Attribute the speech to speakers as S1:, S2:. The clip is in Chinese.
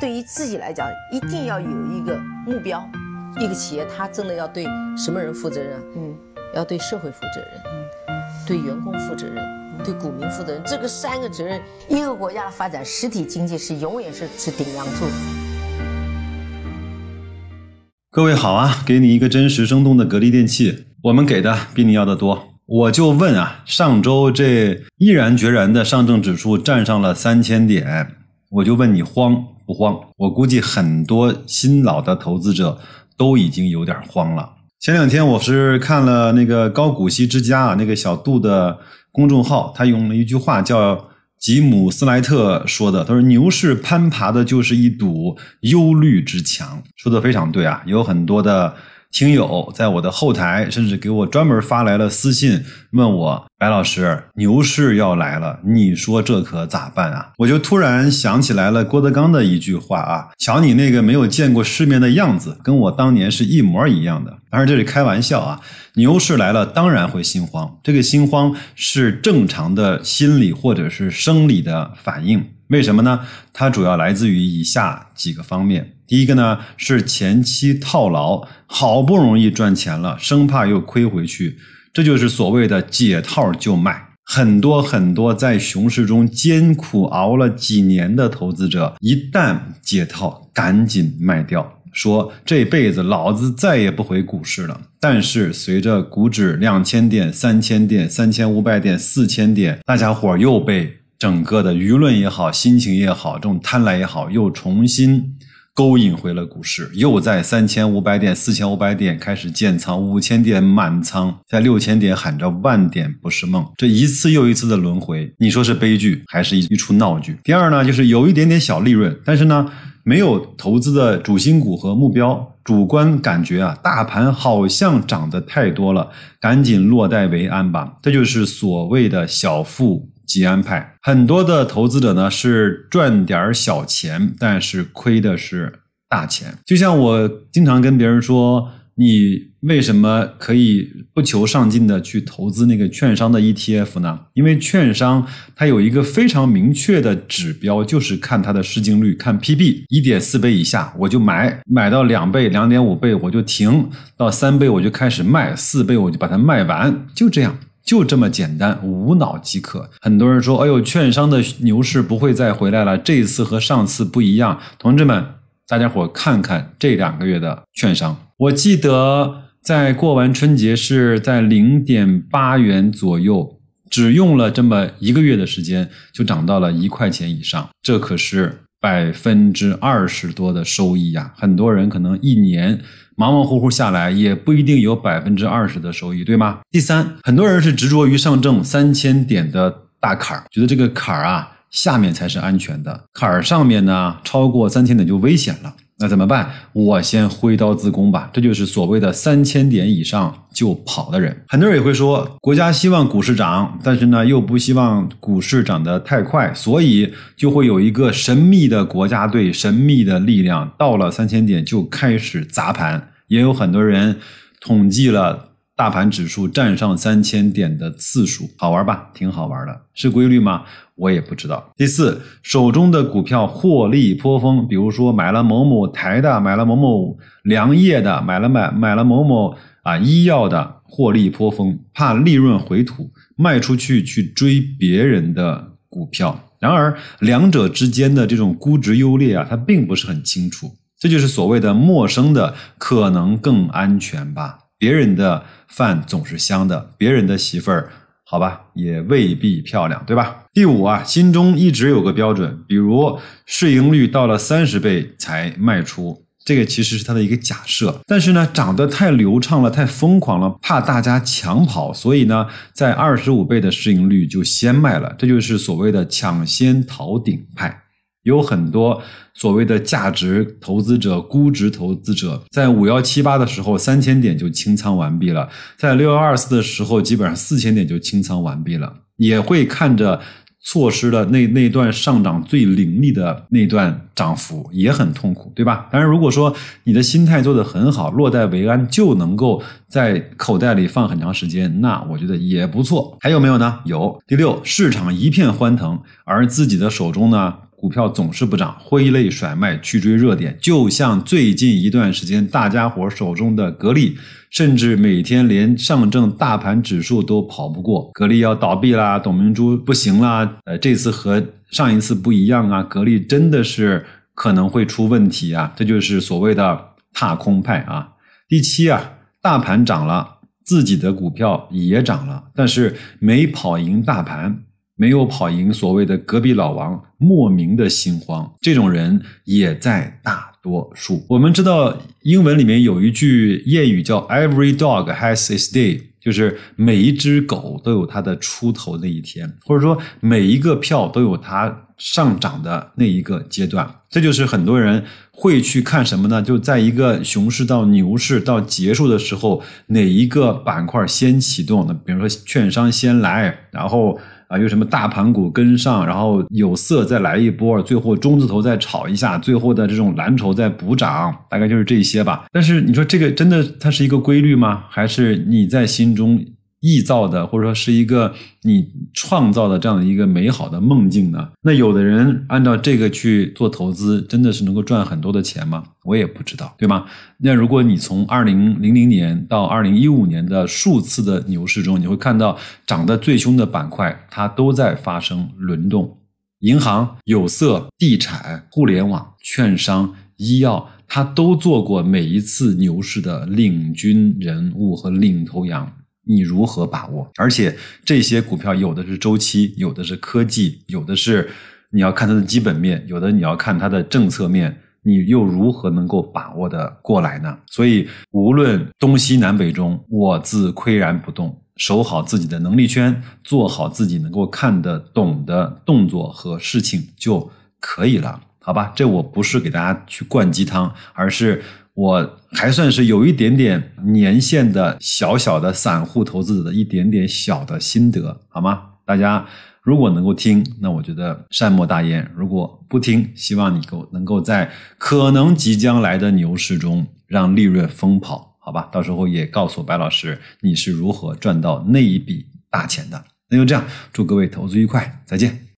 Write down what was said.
S1: 对于自己来讲，一定要有一个目标。一个企业，它真的要对什么人负责任？嗯，要对社会负责任，嗯，对员工负责任，对股民负责任。这个三个责任，一个国家的发展，实体经济是永远是是顶梁柱。
S2: 各位好啊，给你一个真实生动的格力电器，我们给的比你要的多。我就问啊，上周这毅然决然的上证指数站上了三千点，我就问你慌不慌？我估计很多新老的投资者都已经有点慌了。前两天我是看了那个高股息之家啊，那个小杜的公众号，他用了一句话叫吉姆斯莱特说的，他说牛市攀爬的就是一堵忧虑之墙，说的非常对啊，有很多的。听友在我的后台，甚至给我专门发来了私信，问我白老师，牛市要来了，你说这可咋办啊？我就突然想起来了郭德纲的一句话啊，瞧你那个没有见过世面的样子，跟我当年是一模一样的。当然这是开玩笑啊，牛市来了当然会心慌，这个心慌是正常的心理或者是生理的反应。为什么呢？它主要来自于以下几个方面。第一个呢是前期套牢，好不容易赚钱了，生怕又亏回去，这就是所谓的解套就卖。很多很多在熊市中艰苦熬了几年的投资者，一旦解套，赶紧卖掉，说这辈子老子再也不回股市了。但是随着股指两千点、三千点、三千五百点、四千点，大家伙又被整个的舆论也好、心情也好、这种贪婪也好，又重新。勾引回了股市，又在三千五百点、四千五百点开始建仓，五千点满仓，在六千点喊着万点不是梦，这一次又一次的轮回，你说是悲剧还是一一出闹剧？第二呢，就是有一点点小利润，但是呢，没有投资的主心骨和目标，主观感觉啊，大盘好像涨得太多了，赶紧落袋为安吧，这就是所谓的小富。吉安派很多的投资者呢是赚点小钱，但是亏的是大钱。就像我经常跟别人说，你为什么可以不求上进的去投资那个券商的 ETF 呢？因为券商它有一个非常明确的指标，就是看它的市净率，看 PB 一点四倍以下我就买，买到两倍、两点五倍我就停，到三倍我就开始卖，四倍我就把它卖完，就这样。就这么简单，无脑即可。很多人说：“哎呦，券商的牛市不会再回来了，这一次和上次不一样。”同志们，大家伙看看这两个月的券商，我记得在过完春节是在零点八元左右，只用了这么一个月的时间就涨到了一块钱以上，这可是百分之二十多的收益呀！很多人可能一年。忙忙乎乎下来也不一定有百分之二十的收益，对吗？第三，很多人是执着于上证三千点的大坎儿，觉得这个坎儿啊下面才是安全的，坎儿上面呢超过三千点就危险了。那怎么办？我先挥刀自宫吧。这就是所谓的三千点以上就跑的人。很多人也会说，国家希望股市涨，但是呢又不希望股市涨得太快，所以就会有一个神秘的国家队、神秘的力量，到了三千点就开始砸盘。也有很多人统计了大盘指数站上三千点的次数，好玩吧？挺好玩的，是规律吗？我也不知道。第四，手中的股票获利颇丰，比如说买了某某台的，买了某某粮业的，买了买买了某某啊医药的，获利颇丰，怕利润回吐，卖出去去追别人的股票。然而，两者之间的这种估值优劣啊，它并不是很清楚。这就是所谓的陌生的可能更安全吧？别人的饭总是香的，别人的媳妇儿，好吧，也未必漂亮，对吧？第五啊，心中一直有个标准，比如市盈率到了三十倍才卖出，这个其实是他的一个假设。但是呢，涨得太流畅了，太疯狂了，怕大家抢跑，所以呢，在二十五倍的市盈率就先卖了，这就是所谓的抢先逃顶派。有很多所谓的价值投资者、估值投资者，在五幺七八的时候三千点就清仓完毕了，在六幺二四的时候基本上四千点就清仓完毕了，也会看着错失了那那段上涨最凌厉的那段涨幅，也很痛苦，对吧？当然，如果说你的心态做得很好，落袋为安，就能够在口袋里放很长时间，那我觉得也不错。还有没有呢？有。第六，市场一片欢腾，而自己的手中呢？股票总是不涨，挥泪甩卖去追热点，就像最近一段时间大家伙手中的格力，甚至每天连上证大盘指数都跑不过，格力要倒闭啦，董明珠不行啦，呃，这次和上一次不一样啊，格力真的是可能会出问题啊，这就是所谓的踏空派啊。第七啊，大盘涨了。自己的股票也涨了，但是没跑赢大盘，没有跑赢所谓的隔壁老王，莫名的心慌。这种人也在大多数。我们知道英文里面有一句谚语叫 “Every dog has its day”，就是每一只狗都有它的出头那一天，或者说每一个票都有它上涨的那一个阶段。这就是很多人。会去看什么呢？就在一个熊市到牛市到结束的时候，哪一个板块先启动？那比如说券商先来，然后啊有什么大盘股跟上，然后有色再来一波，最后中字头再炒一下，最后的这种蓝筹再补涨，大概就是这些吧。但是你说这个真的它是一个规律吗？还是你在心中？臆造的，或者说是一个你创造的这样的一个美好的梦境呢？那有的人按照这个去做投资，真的是能够赚很多的钱吗？我也不知道，对吗？那如果你从二零零零年到二零一五年的数次的牛市中，你会看到涨得最凶的板块，它都在发生轮动：银行、有色、地产、互联网、券商、医药，它都做过每一次牛市的领军人物和领头羊。你如何把握？而且这些股票有的是周期，有的是科技，有的是你要看它的基本面，有的你要看它的政策面，你又如何能够把握的过来呢？所以，无论东西南北中，我自岿然不动，守好自己的能力圈，做好自己能够看得懂的动作和事情就可以了，好吧？这我不是给大家去灌鸡汤，而是。我还算是有一点点年限的小小的散户投资者的一点点小的心得，好吗？大家如果能够听，那我觉得善莫大焉；如果不听，希望你够能够在可能即将来的牛市中让利润疯跑，好吧？到时候也告诉白老师你是如何赚到那一笔大钱的。那就这样，祝各位投资愉快，再见。